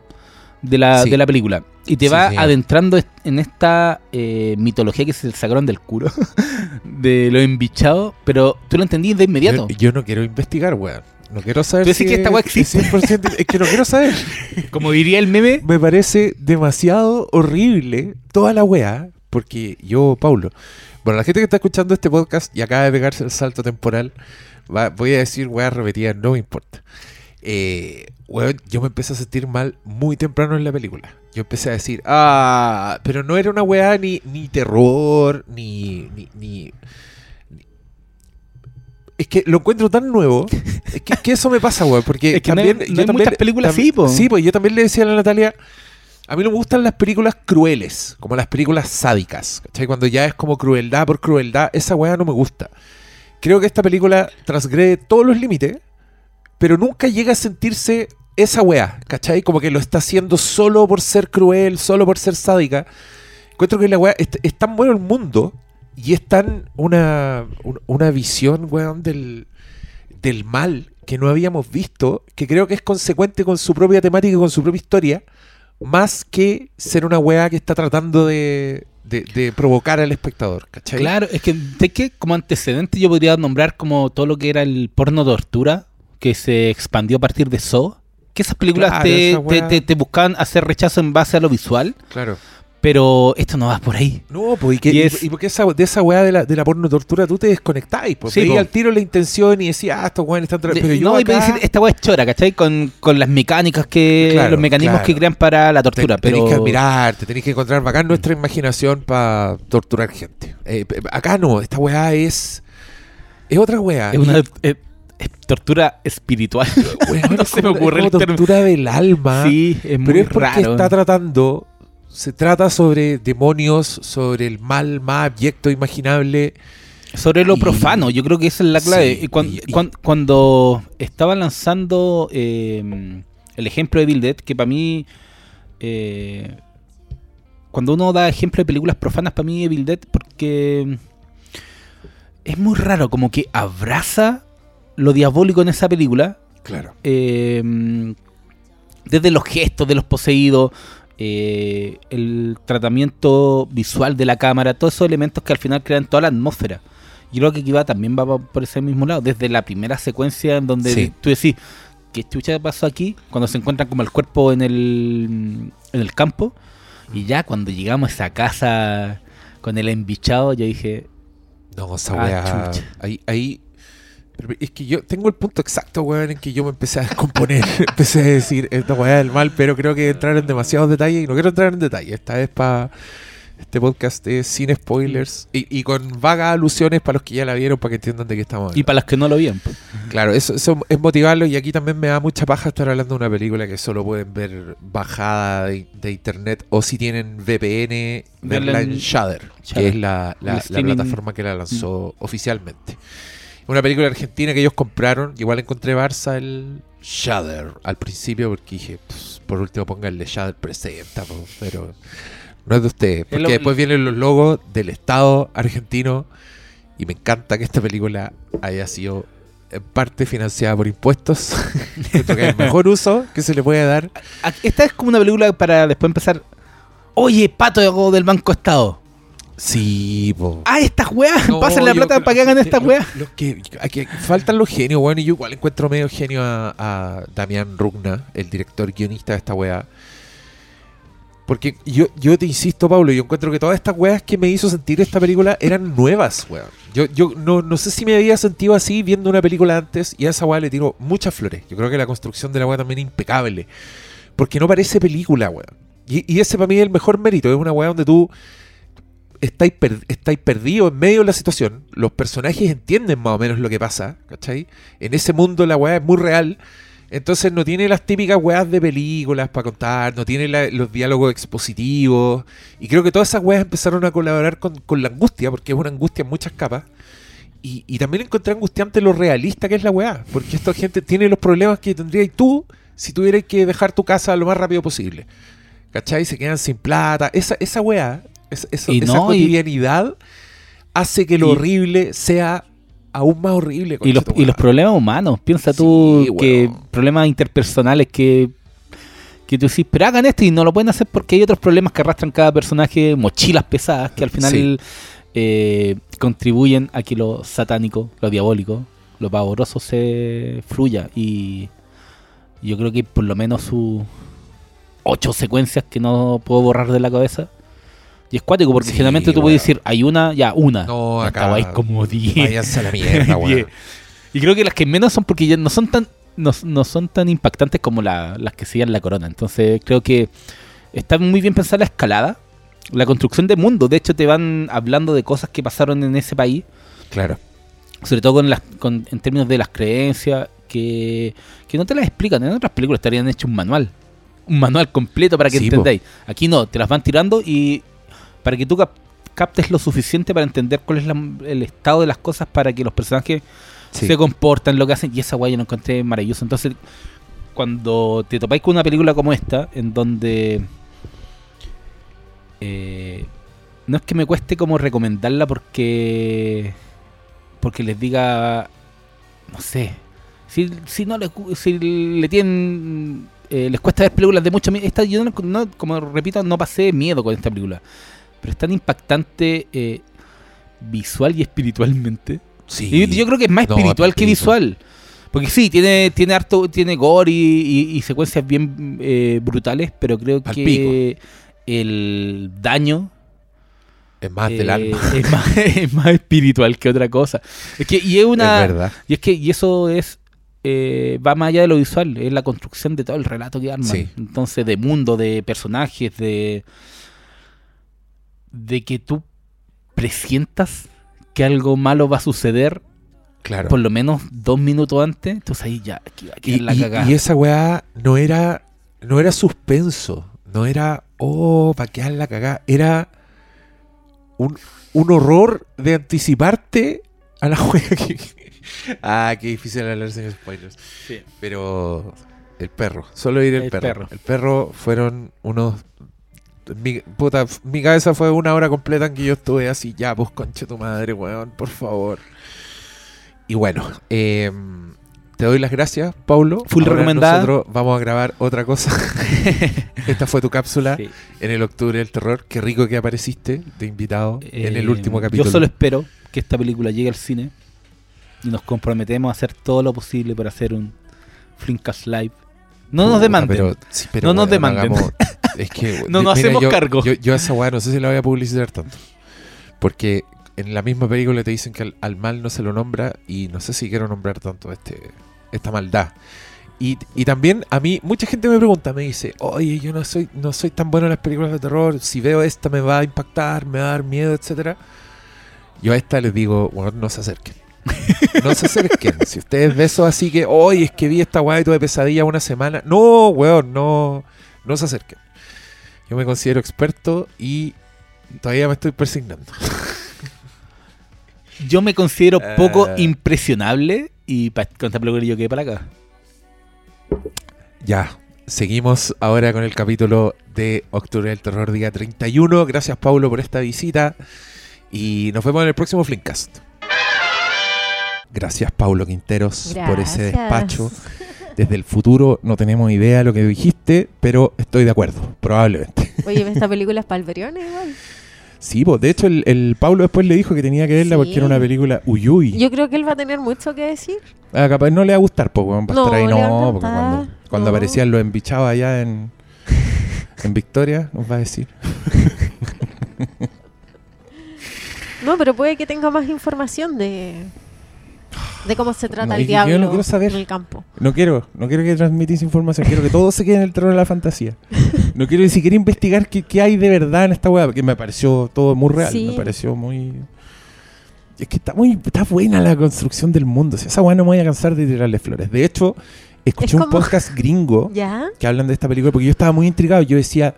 de la, Sí. de la película. Y te Sí, va sí. adentrando en esta eh, mitología que se sacaron del culo. de los embichados. Pero tú lo entendí de inmediato. Yo, yo no quiero investigar, weón. No quiero saber Tú decís si que esta weá existe. es 100%, es que no quiero saber. Como diría el meme. Me parece demasiado horrible toda la weá. Porque yo, Paulo. Bueno, la gente que está escuchando este podcast y acaba de pegarse el salto temporal, va- voy a decir weá repetida, no me importa. Eh, weón, yo me empecé a sentir mal muy temprano en la película. Yo empecé a decir, ah, pero no era una weá ni, ni terror, ni- ni- Es que lo encuentro tan nuevo. Es que, que eso me pasa, weón. Porque Es que no hay- también. no yo hay también- muchas películas tam- así, po. Sí, pues yo también le decía a la Natalia. A mí no me gustan las películas crueles, como las películas sádicas. ¿cachai? Cuando ya es como crueldad por crueldad, esa weá no me gusta. Creo que esta película transgrede todos los límites, pero nunca llega a sentirse esa weá, ¿cachai? Como que lo está haciendo solo por ser cruel, solo por ser sádica. Encuentro que la weá es, es tan bueno el mundo y es tan una, un- una visión, weón, del, del mal que no habíamos visto, que creo que es consecuente con su propia temática y con su propia historia, más que ser una weá que está tratando de, de- de provocar al espectador, ¿cachai? Claro, es que, ¿sabes qué? como antecedente yo podría nombrar como todo lo que era el porno tortura que se expandió a partir de Saw. Que esas películas Claro, te, esa te, te- te buscaban hacer rechazo en base a lo visual, Claro. Pero esto no va por ahí. No, pues, y, que, Y y- es- y porque esa, de esa weá de la, de la porno tortura tú te desconectáis, pues Sí, po. al tiro la intención y decías, ah, estos weones están... Pero yo no, y acá decir, esta weá es chora, ¿cachai? Con, con las mecánicas que. Claro, los mecanismos claro. que crean para la tortura. tenés pero que admirarte, tenés que encontrar bacán nuestra imaginación para torturar gente. Eh, acá no, esta weá es... Es otra weá. es una eh, es tortura espiritual. Weón, no se me ocurre es como tortura del alma. sí, es muy Pero es porque raro. está tratando, se trata sobre demonios, sobre el mal más abyecto imaginable. Sobre lo Y- profano, yo creo que esa es la clave. Sí, Y cuan- y- y- cuan- cuando estaba lanzando eh, el ejemplo de Evil Dead, que para mí, eh, cuando uno da ejemplo de películas profanas, para mí Evil Dead, porque es muy raro, como que abraza lo diabólico en esa película, Claro. eh, desde los gestos de los poseídos, eh, el tratamiento visual de la cámara, todos esos elementos que al final crean toda la atmósfera. Yo creo que aquí va también va por ese mismo lado, desde la primera secuencia en donde Sí. tú decís, ¿qué chucha pasó aquí? Cuando se encuentran como el cuerpo en el, en el campo, y ya cuando llegamos a esa casa con el embichado, yo dije, No, esa Ah, ahí. Pero es que yo tengo el punto exacto, weón, en que yo me empecé a descomponer. empecé a decir, esta weá del mal, pero creo que entrar en demasiados detalles y no quiero entrar en detalles. Esta vez para. Este podcast es sin spoilers y, y con vagas alusiones para los que ya la vieron para que entiendan de qué estamos hablando. y para los que no lo vieron, pues, Claro, eso, eso es motivarlo y aquí también me da mucha paja estar hablando de una película que solo pueden ver bajada de, de internet o si tienen VPN, verla en Shudder, que es la, plataforma que la lanzó oficialmente. Una película argentina que ellos compraron, igual encontré Barça el Shudder al principio porque dije, pues, por último pónganle Shudder presenta, pero no es de ustedes, porque lo- después vienen los logos del Estado argentino y me encanta que esta película haya sido en parte financiada por impuestos. Que es el mejor uso que se le puede dar. Esta es como una película para después empezar. Oye, pato del Banco Estado. Sí, po. Ah, estas weas. No, la plata para que hagan que estas lo- weas. los que, aquí faltan los genios, bueno, y yo igual encuentro medio genio a, a Damián Rugna, el director guionista de esta wea. Porque yo, yo te insisto, Pablo, yo encuentro que todas estas weas que me hizo sentir esta película eran nuevas, weón. Yo, yo no, no sé si me había sentido así viendo una película antes y a esa wea le tiro muchas flores. Yo creo que la construcción de la wea también es impecable. Porque no parece película, weón. Y, y ese para mí es el mejor mérito. Es una wea donde tú estáis, per- perdidos en medio de la situación. Los personajes entienden más o menos lo que pasa, ¿cachai? En ese mundo la weá es muy real. Entonces no tiene las típicas weas de películas para contar, no tiene los diálogos expositivos. Y creo que todas esas weas empezaron a colaborar con, con la angustia, porque es una angustia en muchas capas. Y, y también encontré angustiante lo realista que es la weá, porque esta gente tiene los problemas que tendrías tú si tuvieras que dejar tu casa lo más rápido posible. ¿Cachai? Se quedan sin plata. Esa, esa weá, esa, esa- Y esa no, y- cotidianidad hace que lo y- horrible sea aún más horrible. Y los, y los problemas humanos. Piensa tú Sí, que weón. problemas interpersonales que, que tú decís, pero hagan esto y no lo pueden hacer porque hay otros problemas que arrastran cada personaje, mochilas pesadas que al final Sí. eh, contribuyen a que lo satánico, lo diabólico, lo pavoroso se fluya. Y yo creo que por lo menos sus ocho secuencias que no puedo borrar de la cabeza. Y es cuático porque Sí, generalmente tú puedes decir, hay una, ya, una. No, acá- hay como 10. Váyanse a la mierda. Y creo que las que menos son porque ya no son tan no, no son tan impactantes como la- las que siguen la corona. Entonces creo que está muy bien pensada la escalada, la construcción de mundo. De hecho te van hablando de cosas que pasaron en ese país, Claro. sobre todo con las, con- en términos de las creencias, que, que no te las explican. En otras películas te habrían hecho un manual, un manual completo para que Sí, po. entendáis. Aquí no, te las van tirando y para que tú cap- captes lo suficiente para entender cuál es la- el estado de las cosas para que los personajes Sí. se comportan, lo que hacen, y esa guay yo lo encontré maravilloso. Entonces, cuando te topáis con una película como esta, en donde eh, no es que me cueste como recomendarla porque porque les diga, no sé, si, si no les, gu- si le tienen eh, les cuesta ver películas de mucho miedo, esta yo no, no- como repito, no pasé miedo con esta película, pero es tan impactante eh, visual y espiritualmente. Sí. Y yo creo que es más No, espiritual que visual. Porque sí, tiene, tiene harto, tiene gore y, y- y secuencias bien eh, brutales, pero creo que el daño es más del eh, alma. es, más, es más espiritual que otra cosa. Es que, y es una. Es y es que, y eso es. eh, va más allá de lo visual, es la construcción de todo el relato que arman. Sí. Entonces, de mundo, de personajes, de. De que tú presientas que algo malo va a suceder Claro. por lo menos dos minutos antes, entonces ahí ya, aquí va a quedar Y, la cagada. y esa weá no era, no era suspenso, no era, oh, para quedar la cagada, era un, un horror de anticiparte a la weá que... ah, qué difícil hablar sin spoilers. Sí. Pero el perro, solo ir el, El perro. perro. El perro fueron unos... Mi, puta, mi cabeza fue una hora completa en que yo estuve así, ya, pues conche tu madre, weón, por favor. Y bueno, eh, te doy las gracias, Paulo. Full Ahora recomendada. Nosotros vamos a grabar otra cosa. Esta fue tu cápsula Sí. en el Octubre del Terror. Qué rico que apareciste de invitado en el Eh, último capítulo. Yo solo espero que esta película llegue al cine y nos comprometemos a hacer todo lo posible para hacer un Flimcast Live. No nos demanden. pero- sí, pero, No nos demanden. hagamos- es que, No nos hacemos yo, cargo. Yo, yo a esa weá no sé si la voy a publicitar tanto. Porque en la misma película te dicen que al, al mal no se lo nombra y no sé si quiero nombrar tanto este esta maldad. Y, y también a mí, mucha gente me pregunta, me dice, oye, yo no soy, no soy tan bueno en las películas de terror, si veo esta me va a impactar, me va a dar miedo, etcétera Yo a esta les digo, bueno, no se acerquen. No se acerquen. si ustedes ven eso así que, oye, es que vi esta weá y tuve pesadilla una semana. No, weón, no, no se acerquen. Yo me considero experto y todavía me estoy persignando. Yo me considero poco Eh. impresionable y pa- con esta película yo quedé para acá. Ya, seguimos ahora con el capítulo de Octubre del Terror, día 31. Gracias, Paulo, por esta visita. Y nos vemos en el próximo Flinkcast. Gracias, Paulo Quinteros, por ese Gracias. despacho. Desde el futuro no tenemos idea de lo que dijiste, pero estoy de acuerdo, probablemente. Oye, esta película es palveriana igual. Sí, pues de hecho el, el Paulo después le dijo que tenía que verla Sí. porque era una película uyuy. Yo creo que él va a tener mucho que decir. Ah, capaz no le va a gustar, pues, weón, va a No, estar ahí, no, porque cuando, cuando No. aparecían los embichados allá en, En Victoria nos va a decir. No, pero puede que tenga más información de, de cómo se trata No, el diablo en el campo. No quiero, no quiero que transmitís información, quiero que todo se quede en el terror de la fantasía. No quiero ni siquiera investigar qué, qué hay de verdad en esta weá, porque me pareció todo muy real, Sí. me pareció muy... Es que está muy está buena la construcción del mundo, o sea, esa weá no me voy a cansar de tirarle flores. De hecho, escuché Es un como- podcast gringo ¿Ya? que hablan de esta película porque yo estaba muy intrigado, yo decía...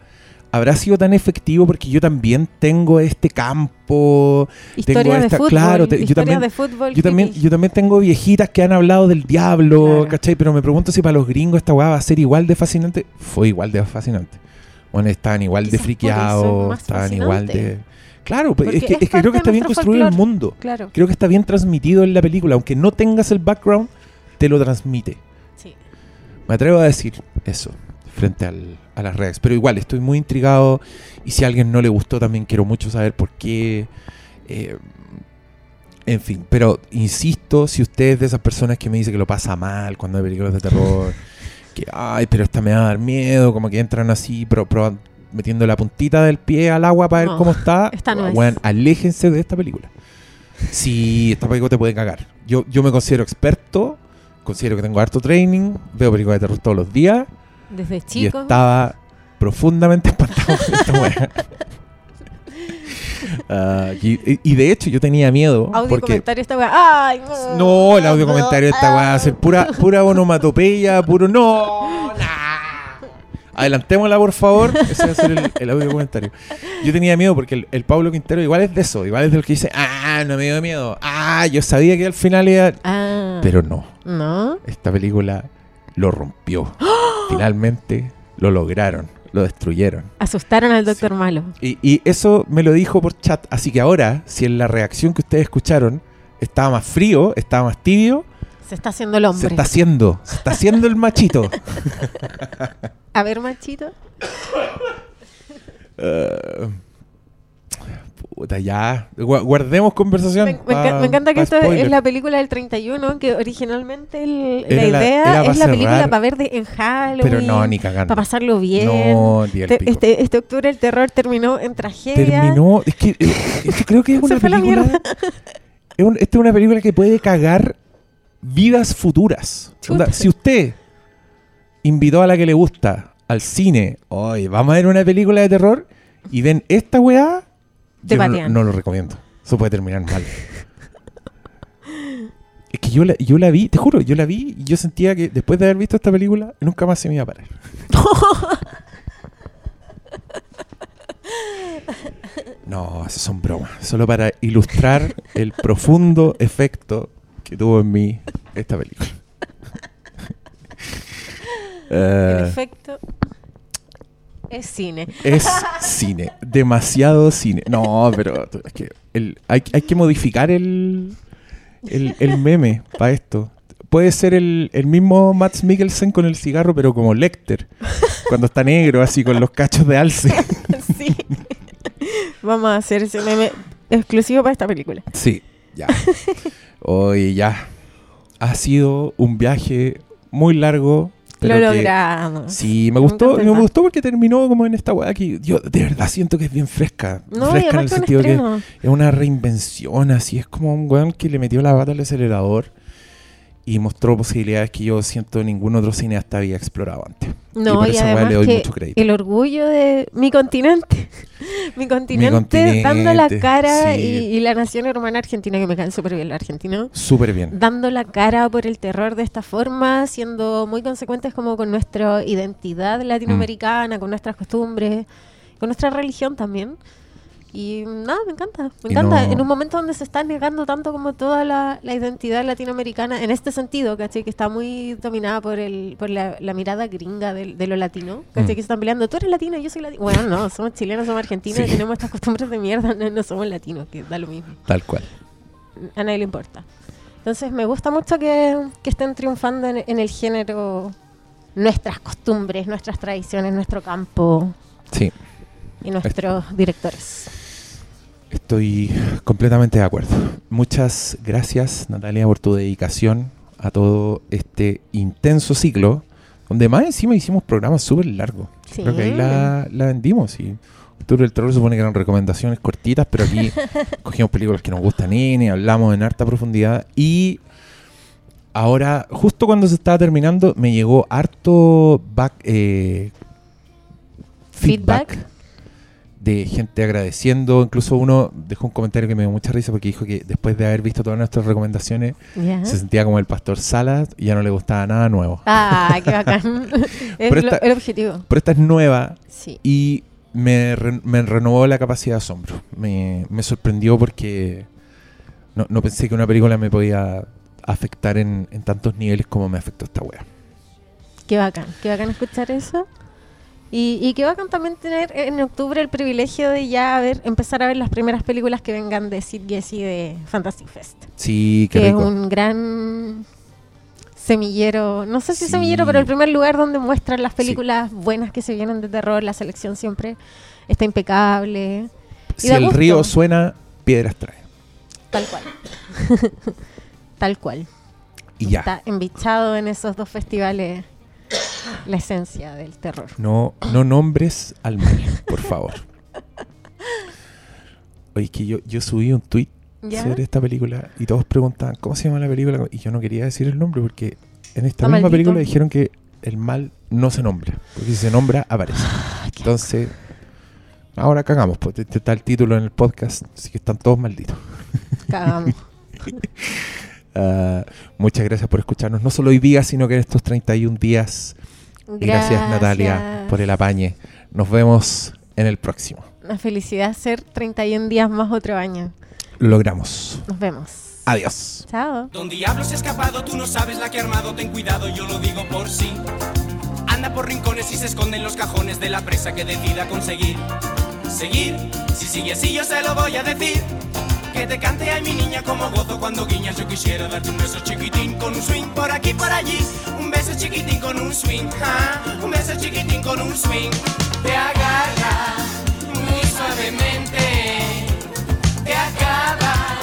¿Habrá sido tan efectivo? Porque yo también tengo este campo, Historia de esta- fútbol. claro, te- yo también- de fútbol. yo también, yo también tengo viejitas que han hablado del diablo, Claro. ¿cachai? Pero me pregunto si para los gringos esta weá va a ser igual de fascinante. Fue igual de fascinante. Bueno, estaban igual de Quizás friqueados, estaban igual de... Claro, pues, es que, es es que creo que está de bien construido el mundo. Claro. Creo que está bien transmitido en la película. Aunque no tengas el background, te lo transmite. Sí. Me atrevo a decir eso frente al- a las redes. Pero igual, estoy muy intrigado. Y si a alguien no le gustó, también quiero mucho saber por qué. Eh, en fin, pero insisto, si usted es de esas personas que me dice que lo pasa mal cuando hay películas de terror, que, ay, pero esta me va a dar miedo, como que entran así, metiendo la puntita del pie al agua para ver cómo está, esta no es. weón, aléjense de esta película. Si esta película te puede cagar. Yo, yo me considero experto, considero que tengo harto training, veo películas de terror todos los días Desde y chico. estaba profundamente espantado con esta wea. Ah, y, y de hecho yo tenía miedo Audio porque comentario esta weá. ¡Ay! No, no el audio comentario de esta weá va a ser pura pura onomatopeya puro no nah. adelantémosla por favor ese va a ser el, el audio comentario yo tenía miedo porque el, el Pablo Quintero igual es de eso igual es del que dice ah no me dio miedo ah yo sabía que al final iba Ah. pero no No. esta película lo rompió finalmente lo lograron lo destruyeron Asustaron al doctor malo. y, y eso me lo dijo por chat. Así que ahora, si en la reacción que ustedes escucharon estaba más frío, estaba más tibio, Se está haciendo el hombre. se está haciendo. Se está haciendo el machito. A ver, machito. Eh, puta, ya. Gua- guardemos conversación. Me, me enca- pa- me encanta que pa esto es spoiler. la película del 31, que originalmente el- la idea es la película para ver de, en Halloween. Pero no, ni cagando. Para pasarlo bien. No, ni el Te- pico. este, este octubre el terror terminó en tragedia. Terminó. Es que eh, esto creo que es Se una fue la película. Es un- esta es una película que puede cagar vidas futuras. Onda, si usted invitó a la que le gusta al cine, oye, vamos a ver una película de terror y ven esta weá, Te yo no, no lo recomiendo. Eso puede terminar mal. Es que yo la, yo la vi, te juro, yo la vi y yo sentía que después de haber visto esta película, nunca más se me iba a parar. No, esas son bromas. Solo para ilustrar el profundo efecto que tuvo en mí esta película. En Eh, efecto, es cine. es cine, demasiado cine. No, pero es que el- hay, hay que modificar el, el, el meme para esto. Puede ser el, el mismo Max Mikkelsen con el cigarro, pero como Lecter. Cuando está negro, así con los cachos de alce. sí. Vamos a hacer ese meme exclusivo para esta película. Sí, ya. Hoy ya. Ha sido un viaje muy largo. Pero Lo que- logramos. Sí, me gustó, me más. gustó porque terminó como en esta weá que yo de verdad siento que es bien fresca. No, fresca en el sentido que es una reinvención, así es como un weón que le metió la bata al acelerador y mostró posibilidades que yo siento ningún otro cineasta había explorado antes. y No, por y, además le doy que mucho crédito. el orgullo de mi continente. mi continente, continente, dando la cara sí. y, y la nación hermana argentina, que me cae súper bien la argentina. Súper bien. Dando la cara por el terror de esta forma, siendo muy consecuentes como con nuestra identidad latinoamericana, Mm. con nuestras costumbres, con nuestra religión también. Y nada, me encanta, me encanta. no- En un momento donde se está negando tanto como toda la, la identidad latinoamericana, en este sentido, ¿cachai? Que está muy dominada por el por la, la mirada gringa de, de lo latino, ¿cachai? Mm. Que están peleando, tú eres latino, yo soy latino. Bueno, no, somos chilenos, somos argentinos Sí. y tenemos estas costumbres de mierda, no, no somos latinos, que da lo mismo Tal cual. a nadie le importa. Entonces me gusta mucho que, que estén triunfando en, en el género nuestras costumbres, nuestras tradiciones, nuestro campo Sí. y nuestros directores. Estoy completamente de acuerdo. Muchas gracias, Natalia, por tu dedicación a todo este intenso ciclo, donde más encima hicimos programas súper largos. Sí. Creo que ahí la, la vendimos. Y Octubre del Terror supone que eran recomendaciones cortitas, pero aquí cogimos películas que nos gustan y hablamos en harta profundidad. Y ahora, justo cuando se estaba terminando, me llegó harto back, eh, feedback. Feedback. De gente agradeciendo. Incluso uno dejó un comentario que me dio mucha risa porque dijo que después de haber visto todas nuestras recomendaciones, se sentía como el pastor Salas y ya no le gustaba nada nuevo. Ah, qué bacán. es lo- el objetivo. Pero esta es nueva Sí. y me, re- me renovó la capacidad de asombro. Me, me sorprendió porque no, no pensé que una película me podía afectar en, en tantos niveles como me afectó esta wea. Qué bacán. Qué bacán escuchar eso. Y, y qué bacán también tener en octubre el privilegio de ya ver, empezar a ver las primeras películas que vengan de Sid Giesi de Fantastic Fest. Sí, qué que rico. es un gran semillero, no sé si Sí. semillero, pero el primer lugar donde muestran las películas buenas que se vienen de terror, la selección siempre está impecable, y Si el gusto. río suena, piedras trae. tal cual. tal cual. Y ya. Está embichado en esos dos festivales la esencia del terror. No, no nombres al mal, por favor. Oye, que yo, yo subí un tweet ¿Ya? sobre esta película y todos preguntaban cómo se llama la película y yo no quería decir el nombre porque en esta misma maldito. película dijeron que el mal no se nombra, porque si se nombra aparece. Entonces, ahora cagamos, pues este está el título en el podcast, así que están todos malditos. Cagamos. Ah, muchas gracias por escucharnos, no solo hoy día, sino que en estos 31 días. Y gracias Natalia por el apañe. Nos vemos en el próximo. Una felicidad ser 31 días más otro año. Lo logramos. Nos vemos. Adiós. Chao. Don Diablo se ha escapado, tú no sabes la que ha armado, ten cuidado, yo lo digo por sí. Anda por rincones y se esconde en los cajones de la presa que decida conseguir. Seguir, si sigue así yo se lo voy a decir que te cante, ay mi niña, como gozo cuando guiñas. Yo quisiera darte un beso chiquitín con un swing por aquí, por allí. Un beso chiquitín con un swing, un beso chiquitín con un swing. Te agarra muy suavemente, te acaba